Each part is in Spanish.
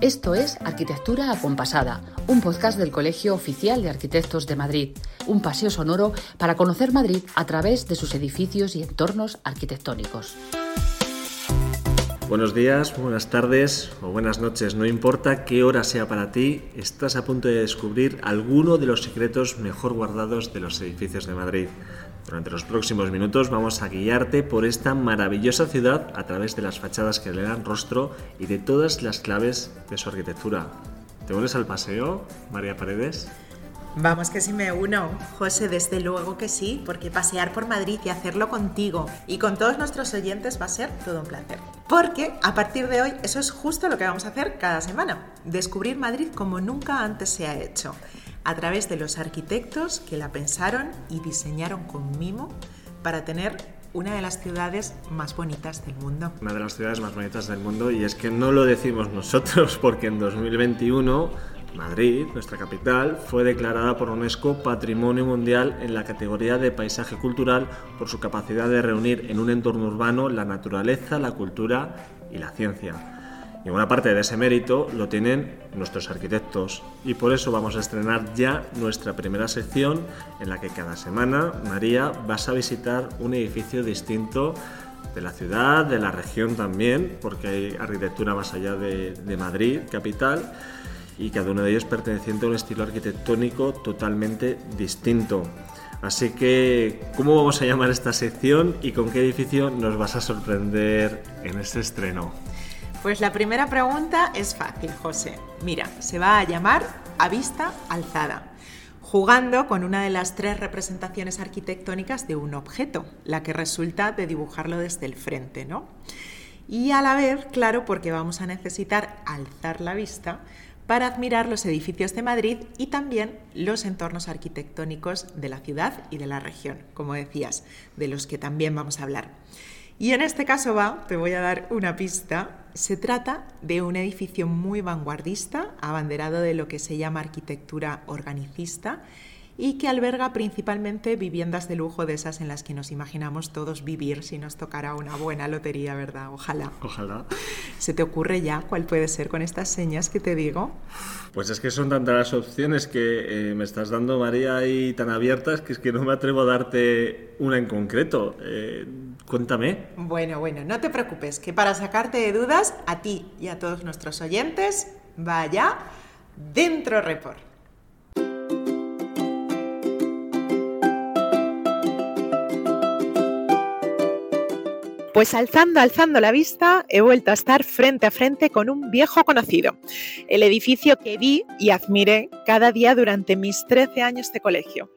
Esto es Arquitectura Acompasada, un podcast del Colegio Oficial de Arquitectos de Madrid, un paseo sonoro para conocer Madrid a través de sus edificios y entornos arquitectónicos. Buenos días, buenas tardes o buenas noches, no importa qué hora sea para ti, estás a punto de descubrir alguno de los secretos mejor guardados de los edificios de Madrid. Durante los próximos minutos vamos a guiarte por esta maravillosa ciudad a través de las fachadas que le dan rostro y de todas las claves de su arquitectura. ¿Te unes al paseo, María Paredes? Vamos que sí me uno, José, desde luego que sí, porque pasear por Madrid y hacerlo contigo y con todos nuestros oyentes va a ser todo un placer. Porque a partir de hoy eso es justo lo que vamos a hacer cada semana, descubrir Madrid como nunca antes se ha hecho a través de los arquitectos que la pensaron y diseñaron con mimo para tener una de las ciudades más bonitas del mundo. Una de las ciudades más bonitas del mundo y es que no lo decimos nosotros porque en 2021 Madrid, nuestra capital, fue declarada por UNESCO Patrimonio Mundial en la categoría de paisaje cultural por su capacidad de reunir en un entorno urbano la naturaleza, la cultura y la ciencia. Y buena parte de ese mérito lo tienen nuestros arquitectos. Y por eso vamos a estrenar ya nuestra primera sección en la que cada semana, María, vas a visitar un edificio distinto de la ciudad, de la región también, porque hay arquitectura más allá de, de Madrid, capital, y cada uno de ellos perteneciente a un estilo arquitectónico totalmente distinto. Así que, ¿cómo vamos a llamar esta sección y con qué edificio nos vas a sorprender en este estreno? Pues la primera pregunta es fácil, José. Mira, se va a llamar A Vista Alzada, jugando con una de las tres representaciones arquitectónicas de un objeto, la que resulta de dibujarlo desde el frente, ¿no? Y a la vez, claro, porque vamos a necesitar alzar la vista para admirar los edificios de Madrid y también los entornos arquitectónicos de la ciudad y de la región, como decías, de los que también vamos a hablar. Y en este caso va, te voy a dar una pista, se trata de un edificio muy vanguardista, abanderado de lo que se llama arquitectura organicista y que alberga principalmente viviendas de lujo de esas en las que nos imaginamos todos vivir si nos tocara una buena lotería, ¿verdad? Ojalá. Ojalá. ¿Se te ocurre ya cuál puede ser con estas señas que te digo? Pues es que son tantas las opciones que eh, me estás dando, María, y tan abiertas que es que no me atrevo a darte una en concreto. Eh, cuéntame. Bueno, bueno, no te preocupes, que para sacarte de dudas, a ti y a todos nuestros oyentes, vaya dentro report. Pues alzando, alzando la vista, he vuelto a estar frente a frente con un viejo conocido, el edificio que vi y admiré cada día durante mis 13 años de colegio.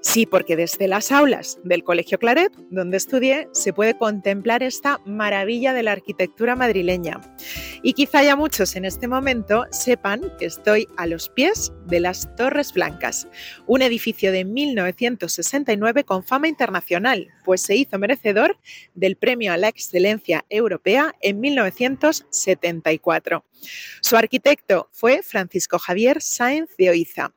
Sí, porque desde las aulas del Colegio Claret, donde estudié, se puede contemplar esta maravilla de la arquitectura madrileña. Y quizá ya muchos en este momento sepan que estoy a los pies de las Torres Blancas, un edificio de 1969 con fama internacional, pues se hizo merecedor del Premio a la Excelencia Europea en 1974. Su arquitecto fue Francisco Javier Sáenz de Oiza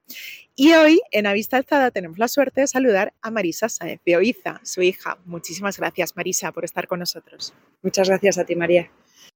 y hoy en Avista Alzada tenemos la suerte de saludar a Marisa Sáenz de Oiza, su hija. Muchísimas gracias, Marisa, por estar con nosotros. Muchas gracias a ti, María.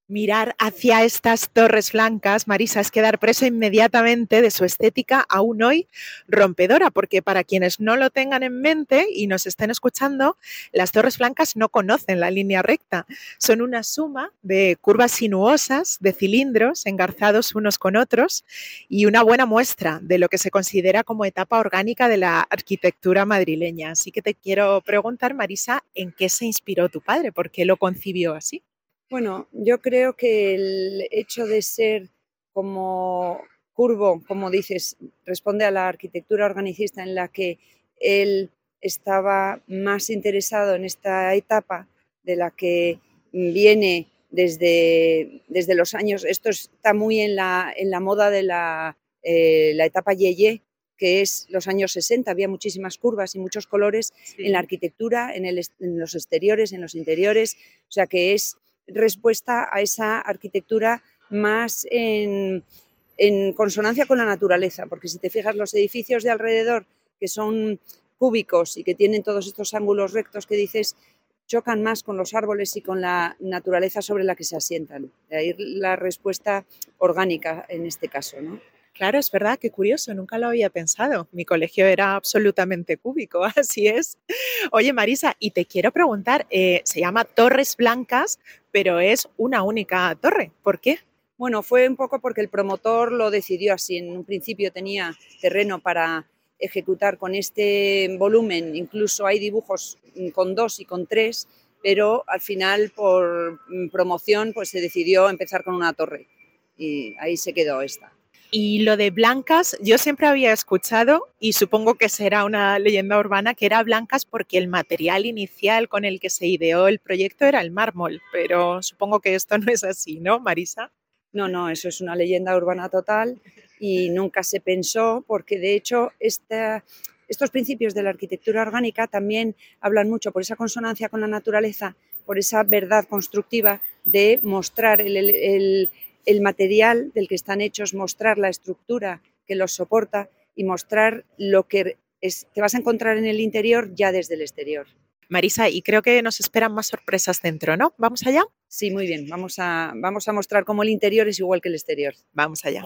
Mirar hacia estas torres blancas, Marisa, es quedar presa inmediatamente de su estética aún hoy rompedora, porque para quienes no lo tengan en mente y nos estén escuchando, las torres blancas no conocen la línea recta. Son una suma de curvas sinuosas, de cilindros engarzados unos con otros y una buena muestra de lo que se considera como etapa orgánica de la arquitectura madrileña. Así que te quiero preguntar, Marisa, ¿en qué se inspiró tu padre? ¿Por qué lo concibió así? Bueno, yo creo que el hecho de ser como curvo, como dices, responde a la arquitectura organicista en la que él estaba más interesado en esta etapa de la que viene desde, desde los años, esto está muy en la, en la moda de la, eh, la etapa Yeye, que es los años 60, había muchísimas curvas y muchos colores en la arquitectura, en, el, en los exteriores, en los interiores, o sea que es respuesta a esa arquitectura más en, consonancia con la naturaleza, porque si te fijas los edificios de alrededor que son cúbicos y que tienen todos estos ángulos rectos que dices, chocan más con los árboles y con la naturaleza sobre la que se asientan. De ahí la respuesta orgánica en este caso. ¿no? Claro, es verdad, qué curioso, nunca lo había pensado. Mi colegio era absolutamente cúbico, así es. Oye, Marisa, y te quiero preguntar, eh, se llama Torres Blancas, pero es una única torre. ¿Por qué? Bueno, fue un poco porque el promotor lo decidió así. En un principio tenía terreno para ejecutar con este volumen, incluso hay dibujos con dos y con tres, pero al final por promoción pues se decidió empezar con una torre y ahí se quedó esta. Y lo de blancas, yo siempre había escuchado, y supongo que será una leyenda urbana, que era blancas porque el material inicial con el que se ideó el proyecto era el mármol, pero supongo que esto no es así, ¿no, Marisa? No, no, eso es una leyenda urbana total y nunca se pensó porque de hecho estos principios de la arquitectura orgánica también hablan mucho por esa consonancia con la naturaleza, por esa verdad constructiva de mostrar el el material del que están hechos, mostrar la estructura que los soporta y mostrar lo que te vas a encontrar en el interior ya desde el exterior. Marisa, y creo que nos esperan más sorpresas dentro, ¿no? ¿Vamos allá? Sí, muy bien. Vamos a, vamos a mostrar cómo el interior es igual que el exterior. Vamos allá.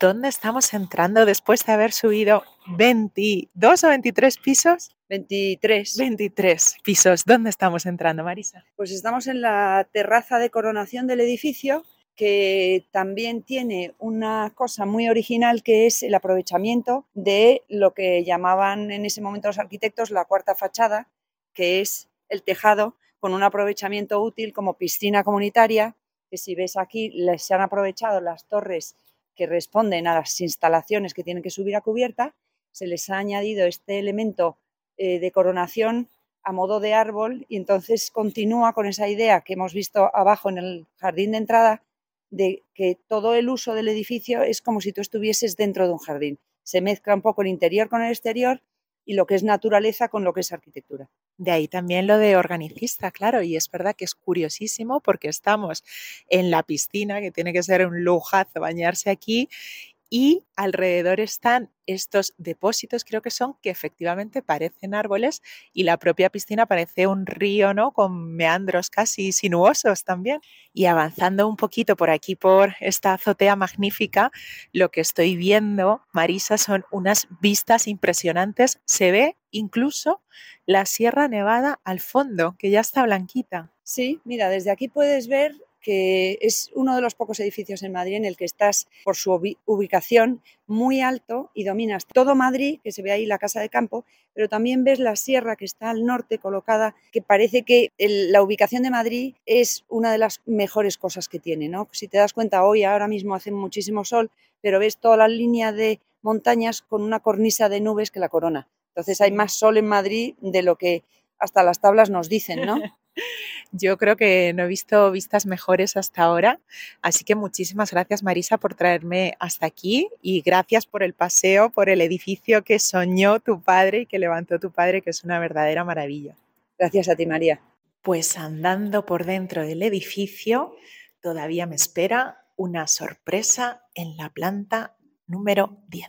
¿Dónde estamos entrando después de haber subido 22 o 23 pisos? 23. 23 pisos. ¿Dónde estamos entrando, Marisa? Pues estamos en la terraza de coronación del edificio, que también tiene una cosa muy original que es el aprovechamiento de lo que llamaban en ese momento los arquitectos la cuarta fachada, que es el tejado con un aprovechamiento útil como piscina comunitaria, que si ves aquí se han aprovechado las torres que responden a las instalaciones que tienen que subir a cubierta, se les ha añadido este elemento eh, de coronación a modo de árbol y entonces continúa con esa idea que hemos visto abajo en el jardín de entrada de que todo el uso del edificio es como si tú estuvieses dentro de un jardín. Se mezcla un poco el interior con el exterior y lo que es naturaleza con lo que es arquitectura. De ahí también lo de organicista, claro, y es verdad que es curiosísimo porque estamos en la piscina, que tiene que ser un lujazo bañarse aquí, y alrededor están estos depósitos, creo que son, que efectivamente parecen árboles y la propia piscina parece un río, ¿no? Con meandros casi sinuosos también. Y avanzando un poquito por aquí, por esta azotea magnífica, lo que estoy viendo, Marisa, son unas vistas impresionantes. Se ve incluso la Sierra Nevada al fondo, que ya está blanquita. Sí, mira, desde aquí puedes ver que es uno de los pocos edificios en Madrid en el que estás por su ubicación muy alto y dominas todo Madrid, que se ve ahí la casa de campo, pero también ves la sierra que está al norte colocada, que parece que la ubicación de Madrid es una de las mejores cosas que tiene. ¿no? Si te das cuenta, hoy ahora mismo hace muchísimo sol, pero ves toda la línea de montañas con una cornisa de nubes que la corona. Entonces hay más sol en Madrid de lo que hasta las tablas nos dicen, ¿no? Yo creo que no he visto vistas mejores hasta ahora, así que muchísimas gracias Marisa por traerme hasta aquí y gracias por el paseo, por el edificio que soñó tu padre y que levantó tu padre, que es una verdadera maravilla. Gracias a ti María. Pues andando por dentro del edificio, todavía me espera una sorpresa en la planta número 10.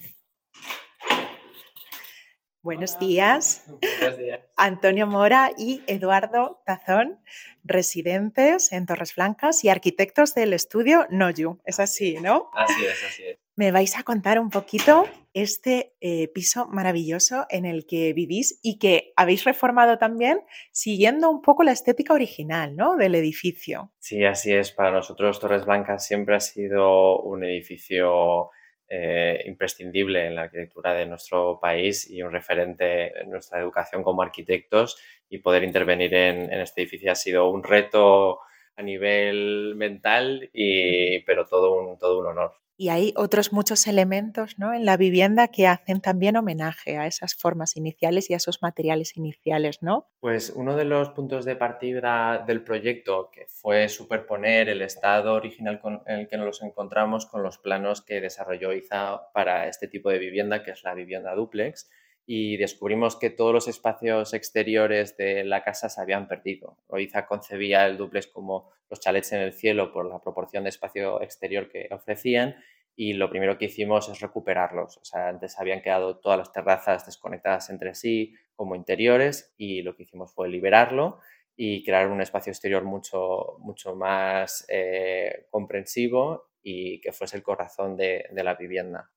Buenos días. Buenos días. Antonio Mora y Eduardo Tazón, residentes en Torres Blancas y arquitectos del estudio Noyu. Es así, ¿no? Así es, así es. Me vais a contar un poquito este eh, piso maravilloso en el que vivís y que habéis reformado también siguiendo un poco la estética original, ¿no? Del edificio. Sí, así es. Para nosotros Torres Blancas siempre ha sido un edificio eh, imprescindible en la arquitectura de nuestro país y un referente en nuestra educación como arquitectos y poder intervenir en, este edificio ha sido un reto a nivel mental, y, pero todo un, todo un honor. Y hay otros muchos elementos ¿no? en la vivienda que hacen también homenaje a esas formas iniciales y a esos materiales iniciales, ¿no? Pues uno de los puntos de partida del proyecto fue superponer el estado original en el que nos encontramos con los planos que desarrolló IZA para este tipo de vivienda, que es la vivienda duplex, y descubrimos que todos los espacios exteriores de la casa se habían perdido. Oiza concebía el duplex como los chalets en el cielo por la proporción de espacio exterior que ofrecían y lo primero que hicimos es recuperarlos. O sea, antes habían quedado todas las terrazas desconectadas entre sí como interiores y lo que hicimos fue liberarlo y crear un espacio exterior mucho, mucho más eh, comprensivo y que fuese el corazón de, la vivienda.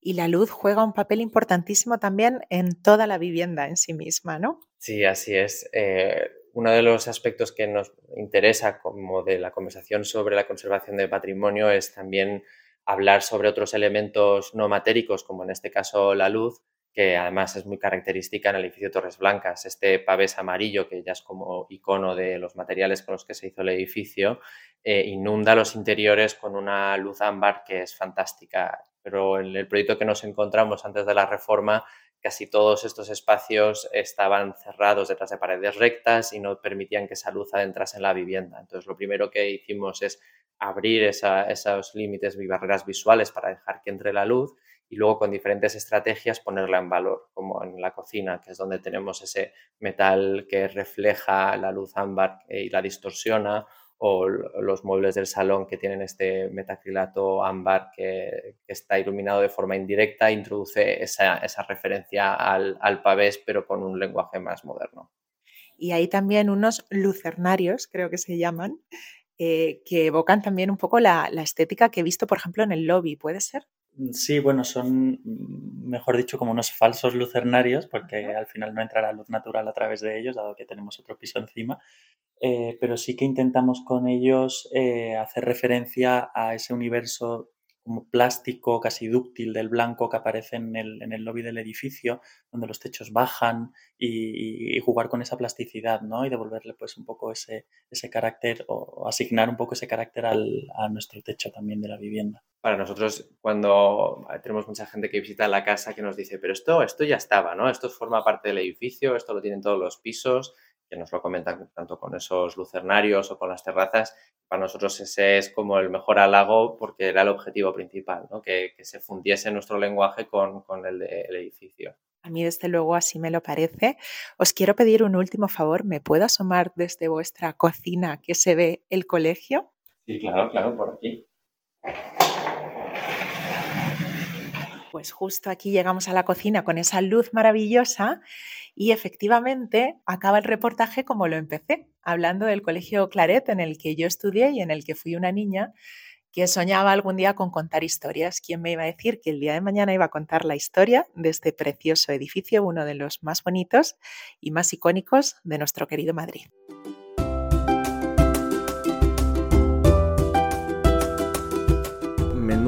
Y la luz juega un papel importantísimo también en toda la vivienda en sí misma, ¿no? Sí, así es. Eh, uno de los aspectos que nos interesa como de la conversación sobre la conservación del patrimonio es también hablar sobre otros elementos no matéricos, como en este caso la luz, que además es muy característica en el edificio Torres Blancas. Este pavés amarillo, que ya es como icono de los materiales con los que se hizo el edificio, eh, inunda los interiores con una luz ámbar que es fantástica. Pero en el proyecto que nos encontramos antes de la reforma, casi todos estos espacios estaban cerrados detrás de paredes rectas y no permitían que esa luz adentrase en la vivienda. Entonces, lo primero que hicimos es abrir esos límites y barreras visuales para dejar que entre la luz y luego con diferentes estrategias ponerla en valor, como en la cocina, que es donde tenemos ese metal que refleja la luz ámbar y la distorsiona, o los muebles del salón que tienen este metacrilato ámbar que, está iluminado de forma indirecta, introduce esa, referencia al, al pavés, pero con un lenguaje más moderno. Y hay también unos lucernarios, creo que se llaman, eh, que evocan también un poco la, la, estética que he visto, por ejemplo, en el lobby, ¿puede ser? Mm, sí, bueno, son, mm, mejor dicho, como unos falsos lucernarios, porque al final no entra la luz natural a través de ellos, dado que tenemos otro piso encima, eh, pero sí que intentamos con ellos eh, hacer referencia a ese universo como plástico, casi dúctil del blanco que aparece en el, en el lobby del edificio, donde los techos bajan y, jugar con esa plasticidad, ¿no? Y devolverle pues un poco ese, ese carácter o asignar un poco ese carácter al, a nuestro techo también de la vivienda. Para nosotros, cuando tenemos mucha gente que visita la casa que nos dice, pero esto, esto ya estaba, ¿no? Esto forma parte del edificio, esto lo tienen todos los pisos, que nos lo comentan tanto con esos lucernarios o con las terrazas. Para nosotros ese es como el mejor halago porque era el objetivo principal, ¿no? que, se fundiese nuestro lenguaje con, el del edificio. A mí, desde luego, así me lo parece. Os quiero pedir un último favor. ¿Me puedo asomar desde vuestra cocina que se ve el colegio? Sí, claro, claro, por aquí. Pues justo aquí llegamos a la cocina con esa luz maravillosa y efectivamente acaba el reportaje como lo empecé, hablando del colegio Claret en el que yo estudié y en el que fui una niña que soñaba algún día con contar historias. ¿Quién me iba a decir que el día de mañana iba a contar la historia de este precioso edificio, uno de los más bonitos y más icónicos de nuestro querido Madrid?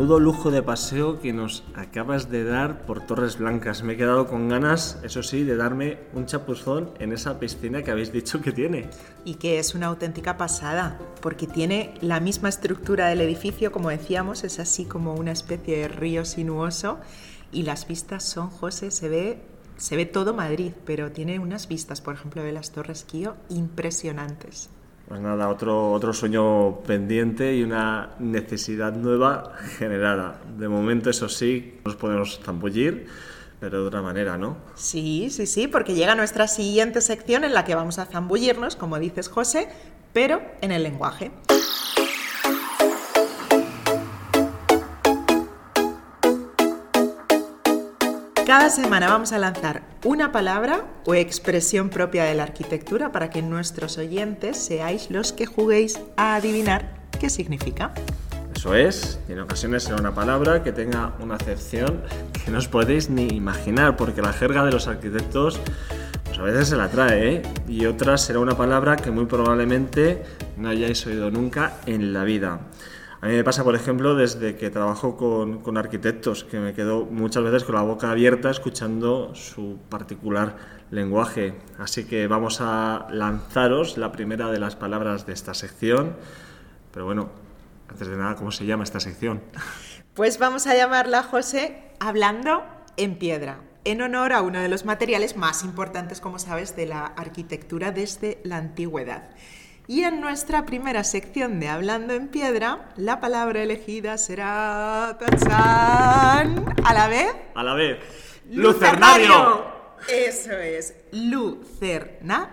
Menudo lujo de paseo que nos acabas de dar por Torres Blancas. Me he quedado con ganas, eso sí, de darme un chapuzón en esa piscina que habéis dicho que tiene. Y que es una auténtica pasada, porque tiene la misma estructura del edificio, como decíamos, es así como una especie de río sinuoso. Y las vistas son, José, se ve se ve todo Madrid, pero tiene unas vistas, por ejemplo, de las Torres Quío impresionantes. Pues nada, otro, otro sueño pendiente y una necesidad nueva generada. De momento, eso sí, nos podemos zambullir, pero de otra manera, ¿no? Sí, sí, sí, porque llega nuestra siguiente sección en la que vamos a zambullirnos, como dices José, pero en el lenguaje. Cada semana vamos a lanzar una palabra o expresión propia de la arquitectura para que nuestros oyentes seáis los que juguéis a adivinar qué significa. Eso es, y en ocasiones será una palabra que tenga una acepción que no os podéis ni imaginar, porque la jerga de los arquitectos pues a veces se la trae, ¿eh? y otras será una palabra que muy probablemente no hayáis oído nunca en la vida. A mí me pasa, por ejemplo, desde que trabajo con, arquitectos, que me quedo muchas veces con la boca abierta escuchando su particular lenguaje. Así que vamos a lanzaros la primera de las palabras de esta sección. Pero bueno, antes de nada, ¿cómo se llama esta sección? Pues vamos a llamarla, José, hablando en piedra, en honor a uno de los materiales más importantes, como sabes, de la arquitectura desde la antigüedad. Y en nuestra primera sección de Hablando en Piedra, la palabra elegida será... ¡Tachán! ¿A la vez? A la vez. ¡Lucernario! Eso es, lucernario.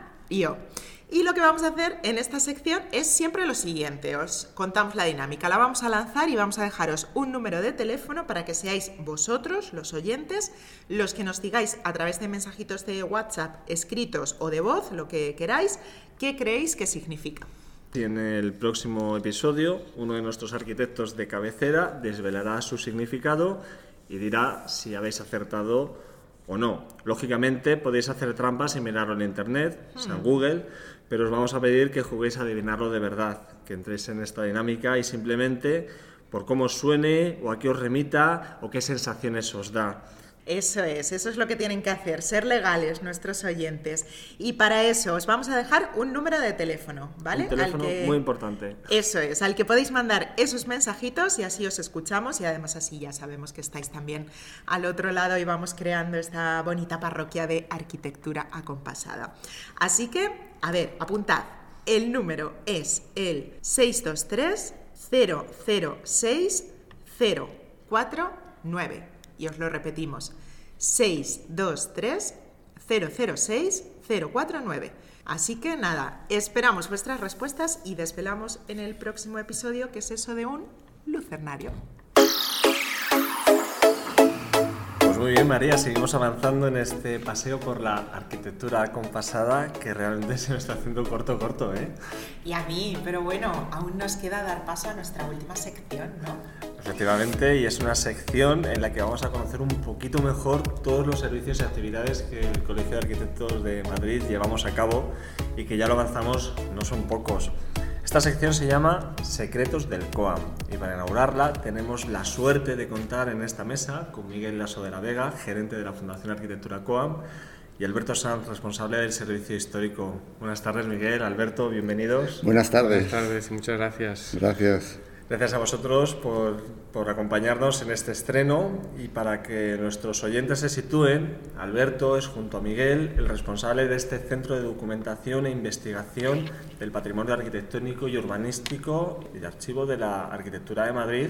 Y lo que vamos a hacer en esta sección es siempre lo siguiente, os contamos la dinámica, la vamos a lanzar y vamos a dejaros un número de teléfono para que seáis vosotros, los oyentes, los que nos digáis a través de mensajitos de WhatsApp escritos o de voz, lo que queráis, qué creéis que significa. Y en el próximo episodio, uno de nuestros arquitectos de cabecera desvelará su significado y dirá si habéis acertado o no. Lógicamente podéis hacer trampas y mirarlo en internet, en Hmm. Google, pero os vamos a pedir que juguéis a adivinarlo de verdad, que entréis en esta dinámica y simplemente por cómo os suene o a qué os remita o qué sensaciones os da. Eso es, eso es lo que tienen que hacer, ser legales nuestros oyentes. Y para eso os vamos a dejar un número de teléfono, ¿vale? Un teléfono que- muy importante. Eso es, al que podéis mandar esos mensajitos y así os escuchamos y además así ya sabemos que estáis también al otro lado y vamos creando esta bonita parroquia de arquitectura acompasada. Así que, a ver, apuntad. El número es el 623 006 049 y os lo repetimos. 623 006 049. Así que nada, esperamos vuestras respuestas y desvelamos en el próximo episodio qué es eso de un lucernario. Muy bien, María, seguimos avanzando en este paseo por la arquitectura compasada que realmente se me está haciendo corto, corto, ¿eh? Y a mí, pero bueno, aún nos queda dar paso a nuestra última sección, ¿no? Efectivamente, y es una sección en la que vamos a conocer un poquito mejor todos los servicios y actividades que el Colegio de Arquitectos de Madrid llevamos a cabo y que ya lo avanzamos, no son pocos. Esta sección se llama Secretos del COAM y para inaugurarla tenemos la suerte de contar en esta mesa con Miguel Lasso de la Vega, gerente de la Fundación Arquitectura COAM, y Alberto Sanz, responsable del Servicio Histórico. Buenas tardes, Miguel, Alberto, bienvenidos. Buenas tardes. Buenas tardes y muchas gracias. Gracias. Gracias a vosotros por, por acompañarnos en este estreno y para que nuestros oyentes se sitúen, Alberto es junto a Miguel el responsable de este Centro de Documentación e Investigación del Patrimonio Arquitectónico y Urbanístico y de Archivo de la Arquitectura de Madrid,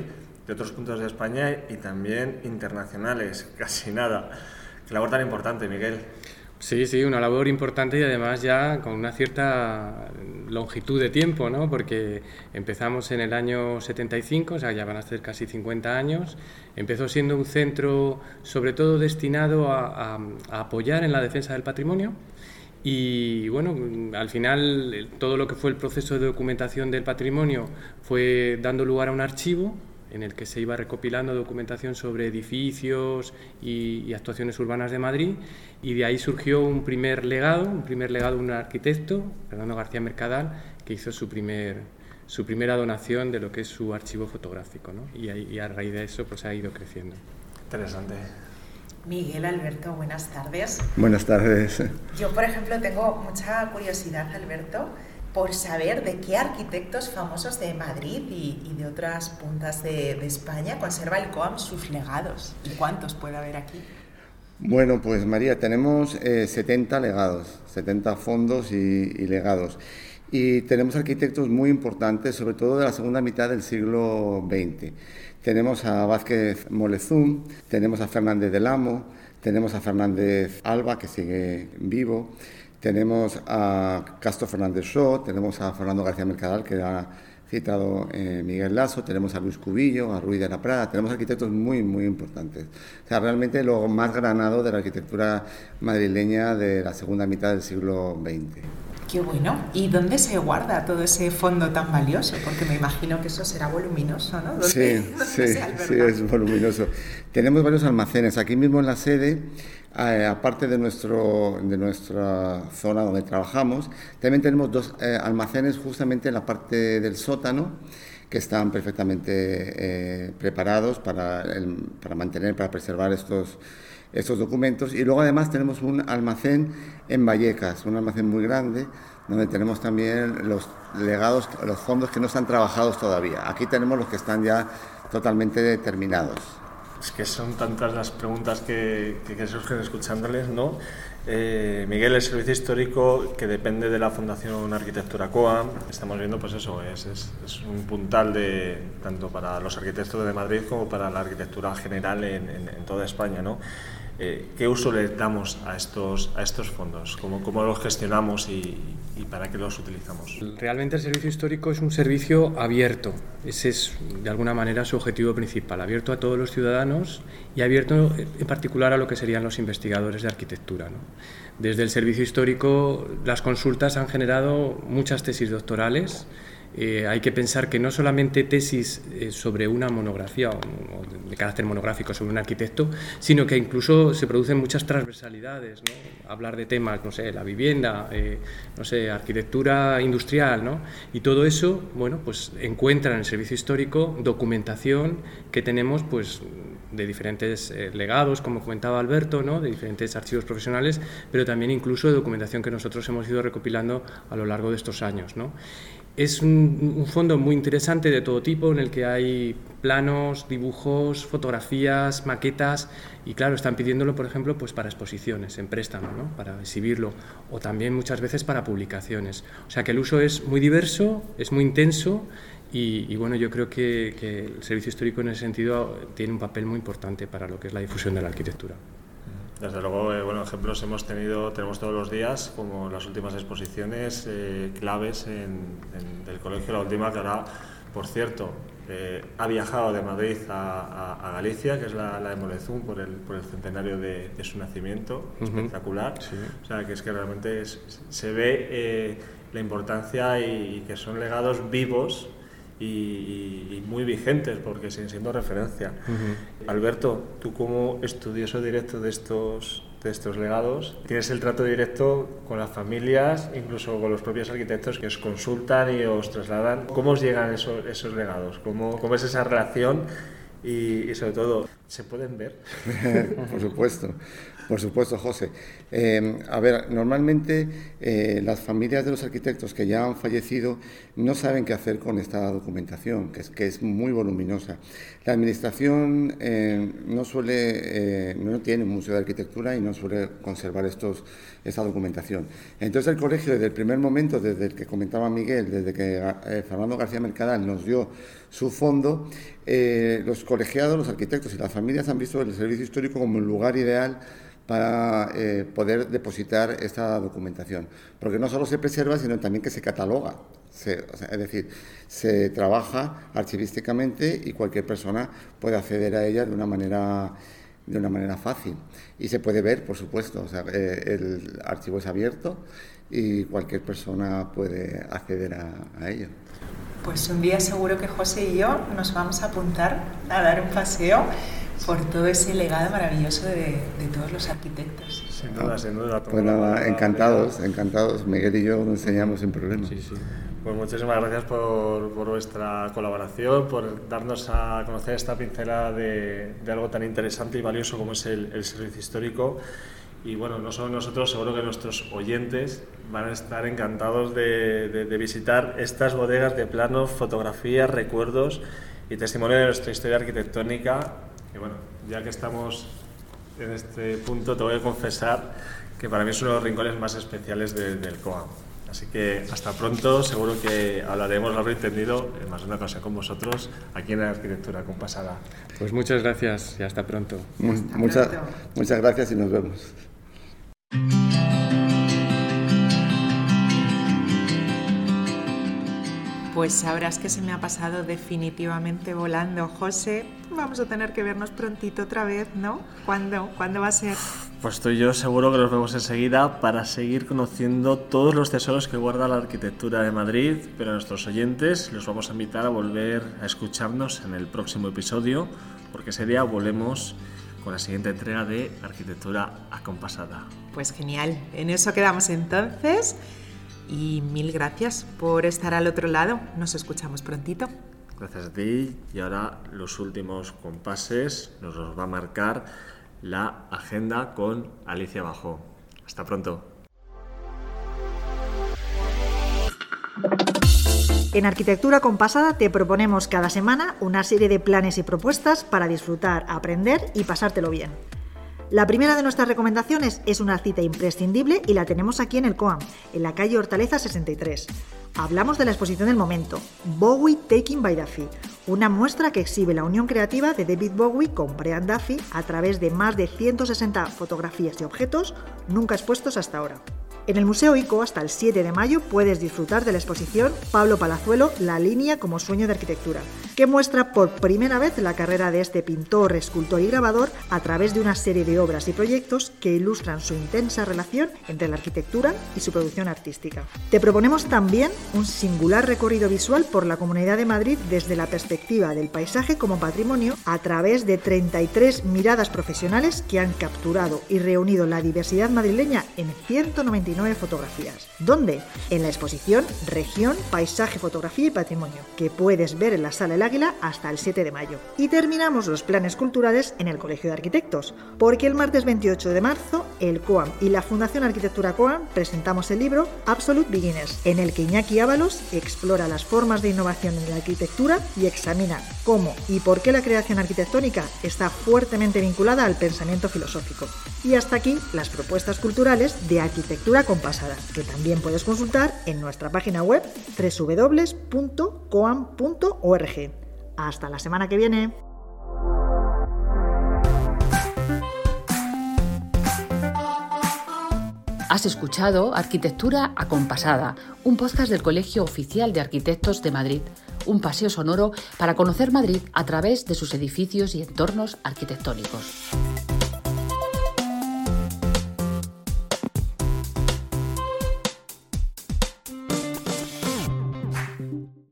de otros puntos de España y también internacionales, casi nada. Qué labor tan importante, Miguel. Sí, sí, una labor importante y además ya con una cierta longitud de tiempo, ¿no? Porque empezamos en el año 75, o sea, ya van a ser casi 50 años. Empezó siendo un centro sobre todo destinado a, a- apoyar en la defensa del patrimonio. Y bueno, al final el- todo lo que fue el proceso de documentación del patrimonio fue dando lugar a un archivo en el que se iba recopilando documentación sobre edificios y, y actuaciones urbanas de Madrid y de ahí surgió un primer legado, un primer legado de un arquitecto, Fernando García Mercadal, que hizo su primer su primera donación de lo que es su archivo fotográfico, ¿no? y, ahí- y a raíz de eso pues ha ido creciendo. Interesante. Miguel Alberto, buenas tardes. Buenas tardes. Yo, por ejemplo, tengo mucha curiosidad, Alberto, por saber de qué arquitectos famosos de Madrid y, y de otras puntas de, de España conserva el COAM sus legados. ¿Y cuántos puede haber aquí? Bueno, pues María, tenemos eh, 70 legados, 70 fondos y, y legados. Y tenemos arquitectos muy importantes, sobre todo de la segunda mitad del siglo XX. Tenemos a Vázquez Molezum, tenemos a Fernández del Amo, tenemos a Fernández Alba, que sigue vivo, tenemos a Castro Fernández Shaw, tenemos a Fernando García Mercadal, que ha citado eh, Miguel Lasso, tenemos a Luis Cubillo, a Ruiz de la Prada, tenemos arquitectos muy, muy importantes. O sea, realmente lo más granado de la arquitectura madrileña de la segunda mitad del siglo XX. Qué bueno. ¿Y dónde se guarda todo ese fondo tan valioso? Porque me imagino que eso será voluminoso, ¿no? ¿Dónde- Sí, sí, sí, es voluminoso. Tenemos varios almacenes. Aquí mismo en la sede, eh, aparte de, nuestro, de nuestra zona donde trabajamos, también tenemos dos eh, almacenes justamente en la parte del sótano que están perfectamente eh, preparados para, el- para mantener, para preservar estos, estos documentos. Y luego además tenemos un almacén en Vallecas, un almacén muy grande, donde tenemos también los legados, los fondos que no están trabajados todavía. Aquí tenemos los que están ya totalmente terminados. Es que son tantas las preguntas que, que, que surgen escuchándoles, ¿no? Eh, Miguel, el servicio histórico que depende de la Fundación Arquitectura COA, estamos viendo, pues eso, es, es, es un puntal de tanto para los arquitectos de Madrid como para la arquitectura general en, en, en toda España, ¿no? Eh, ¿qué uso le damos a estos, a estos fondos? ¿Cómo, cómo los gestionamos y, y, para qué los utilizamos? Realmente el servicio histórico es un servicio abierto. Ese es, de alguna manera, su objetivo principal. Abierto a todos los ciudadanos y abierto en particular a lo que serían los investigadores de arquitectura. ¿no? Desde el servicio histórico, las consultas han generado muchas tesis doctorales eh, hay que pensar que no solamente tesis eh, sobre una monografía o, de carácter monográfico sobre un arquitecto, sino que incluso se producen muchas transversalidades, ¿no? hablar de temas, no sé, la vivienda, eh, no sé, arquitectura industrial, ¿no? y todo eso, bueno, pues encuentra en el servicio histórico documentación que tenemos, pues de diferentes legados, como comentaba Alberto, ¿no? de diferentes archivos profesionales, pero también incluso de documentación que nosotros hemos ido recopilando a lo largo de estos años. ¿no? Es un, fondo muy interesante de todo tipo en el que hay planos, dibujos, fotografías, maquetas y claro, están pidiéndolo, por ejemplo, pues para exposiciones, en préstamo, ¿no? para exhibirlo o también muchas veces para publicaciones. O sea que el uso es muy diverso, es muy intenso y, bueno, yo creo que, que el servicio histórico en ese sentido tiene un papel muy importante para lo que es la difusión de la arquitectura. Desde luego, eh, bueno, ejemplos hemos tenido, tenemos todos los días, como las últimas exposiciones eh, claves en, del colegio, la última que ahora, por cierto, eh, ha viajado de Madrid a, Galicia, que es la, de Molezún, por el, por el centenario de, su nacimiento, espectacular. O sea, que es que realmente se ve la importancia y que son legados vivos y, muy vigentes porque siguen siendo referencia. Alberto, tú como estudioso directo de estos, de estos legados, tienes el trato directo con las familias, incluso con los propios arquitectos que os consultan y os trasladan. ¿Cómo os llegan esos, esos legados? ¿Cómo, ¿Cómo es esa relación? Y, y, sobre todo, ¿se pueden ver? Por supuesto. Por supuesto, José. Eh, a ver, normalmente eh, las familias de los arquitectos que ya han fallecido no saben qué hacer con esta documentación, que es, que es muy voluminosa. La administración eh, no suele, no tiene un museo de arquitectura y no suele conservar estos, esta documentación. Entonces el colegio, desde el primer momento, desde el que comentaba Miguel, desde que Fernando García Mercadal nos dio su fondo, los colegiados, los arquitectos y las familias han visto el servicio histórico como un lugar ideal para eh, poder depositar esta documentación. Porque no solo se preserva, sino también que se cataloga. es decir, se trabaja archivísticamente y cualquier persona puede acceder a ella de una manera, de una manera fácil. Y se puede ver, por supuesto. Eh, el archivo es abierto y cualquier persona puede acceder a, a ello. Pues un día seguro que José y yo nos vamos a apuntar a dar un paseo por todo ese legado maravilloso de, todos los arquitectos. Sin duda, sin duda. Pues nada, encantados, encantados. Miguel y yo nos enseñamos sin problema. Sí, sí. Pues muchísimas gracias por, por, vuestra colaboración, por darnos a conocer esta pincela de, de algo tan interesante y valioso como es el, el, servicio histórico. Y bueno, no solo nosotros, seguro que nuestros oyentes van a estar encantados de, de, de visitar estas bodegas de planos, fotografías, recuerdos y testimonio de nuestra historia arquitectónica y bueno, ya que estamos en este punto, te voy a confesar que para mí es uno de los rincones más especiales del COAM. Así que hasta pronto, seguro que hablaremos, lo habré entendido, en más de una ocasión con vosotros, aquí en la Arquitectura Compasada. Pues muchas gracias y hasta pronto. muchas, muchas gracias y nos vemos. Pues sabrás que se me ha pasado definitivamente volando, José. Vamos a tener que vernos prontito otra vez, ¿no? ¿Cuándo? ¿Cuándo va a ser? Pues estoy yo seguro que nos vemos enseguida para seguir conociendo todos los tesoros que guarda la arquitectura de Madrid, pero a nuestros oyentes los vamos a invitar a volver a escucharnos en el próximo episodio, porque ese día volvemos con la siguiente entrega de Arquitectura Acompasada. Pues genial, en eso quedamos entonces y mil gracias por estar al otro lado. Nos escuchamos prontito. Gracias a ti y ahora los últimos compases nos los va a marcar la agenda con Alicia Bajo. Hasta pronto. En Arquitectura Compasada te proponemos cada semana una serie de planes y propuestas para disfrutar, aprender y pasártelo bien. La primera de nuestras recomendaciones es una cita imprescindible y la tenemos aquí en el COAM, en la calle Hortaleza 63. Hablamos de la exposición del momento, Bowie Taking by the una muestra que exhibe la unión creativa de David Bowie con Brian Duffy a través de más de 160 fotografías y objetos nunca expuestos hasta ahora. En el Museo ICO hasta el 7 de mayo puedes disfrutar de la exposición Pablo Palazuelo, La línea como sueño de arquitectura, que muestra por primera vez la carrera de este pintor, escultor y grabador a través de una serie de obras y proyectos que ilustran su intensa relación entre la arquitectura y su producción artística. Te proponemos también un singular recorrido visual por la Comunidad de Madrid desde la perspectiva del paisaje como patrimonio a través de 33 miradas profesionales que han capturado y reunido la diversidad madrileña en 199 fotografías. ¿Dónde? En la exposición Región, Paisaje, Fotografía y Patrimonio, que puedes ver en la Sala Hasta el 7 de mayo. Y terminamos los planes culturales en el Colegio de Arquitectos, porque el martes 28 de marzo el COAM y la Fundación Arquitectura COAM presentamos el libro Absolute Beginners, en el que Iñaki Ábalos explora las formas de innovación en la arquitectura y examina cómo y por qué la creación arquitectónica está fuertemente vinculada al pensamiento filosófico. Y hasta aquí las propuestas culturales de arquitectura compasada, que también puedes consultar en nuestra página web www.coam.org. Hasta la semana que viene. Has escuchado Arquitectura Acompasada, un podcast del Colegio Oficial de Arquitectos de Madrid, un paseo sonoro para conocer Madrid a través de sus edificios y entornos arquitectónicos.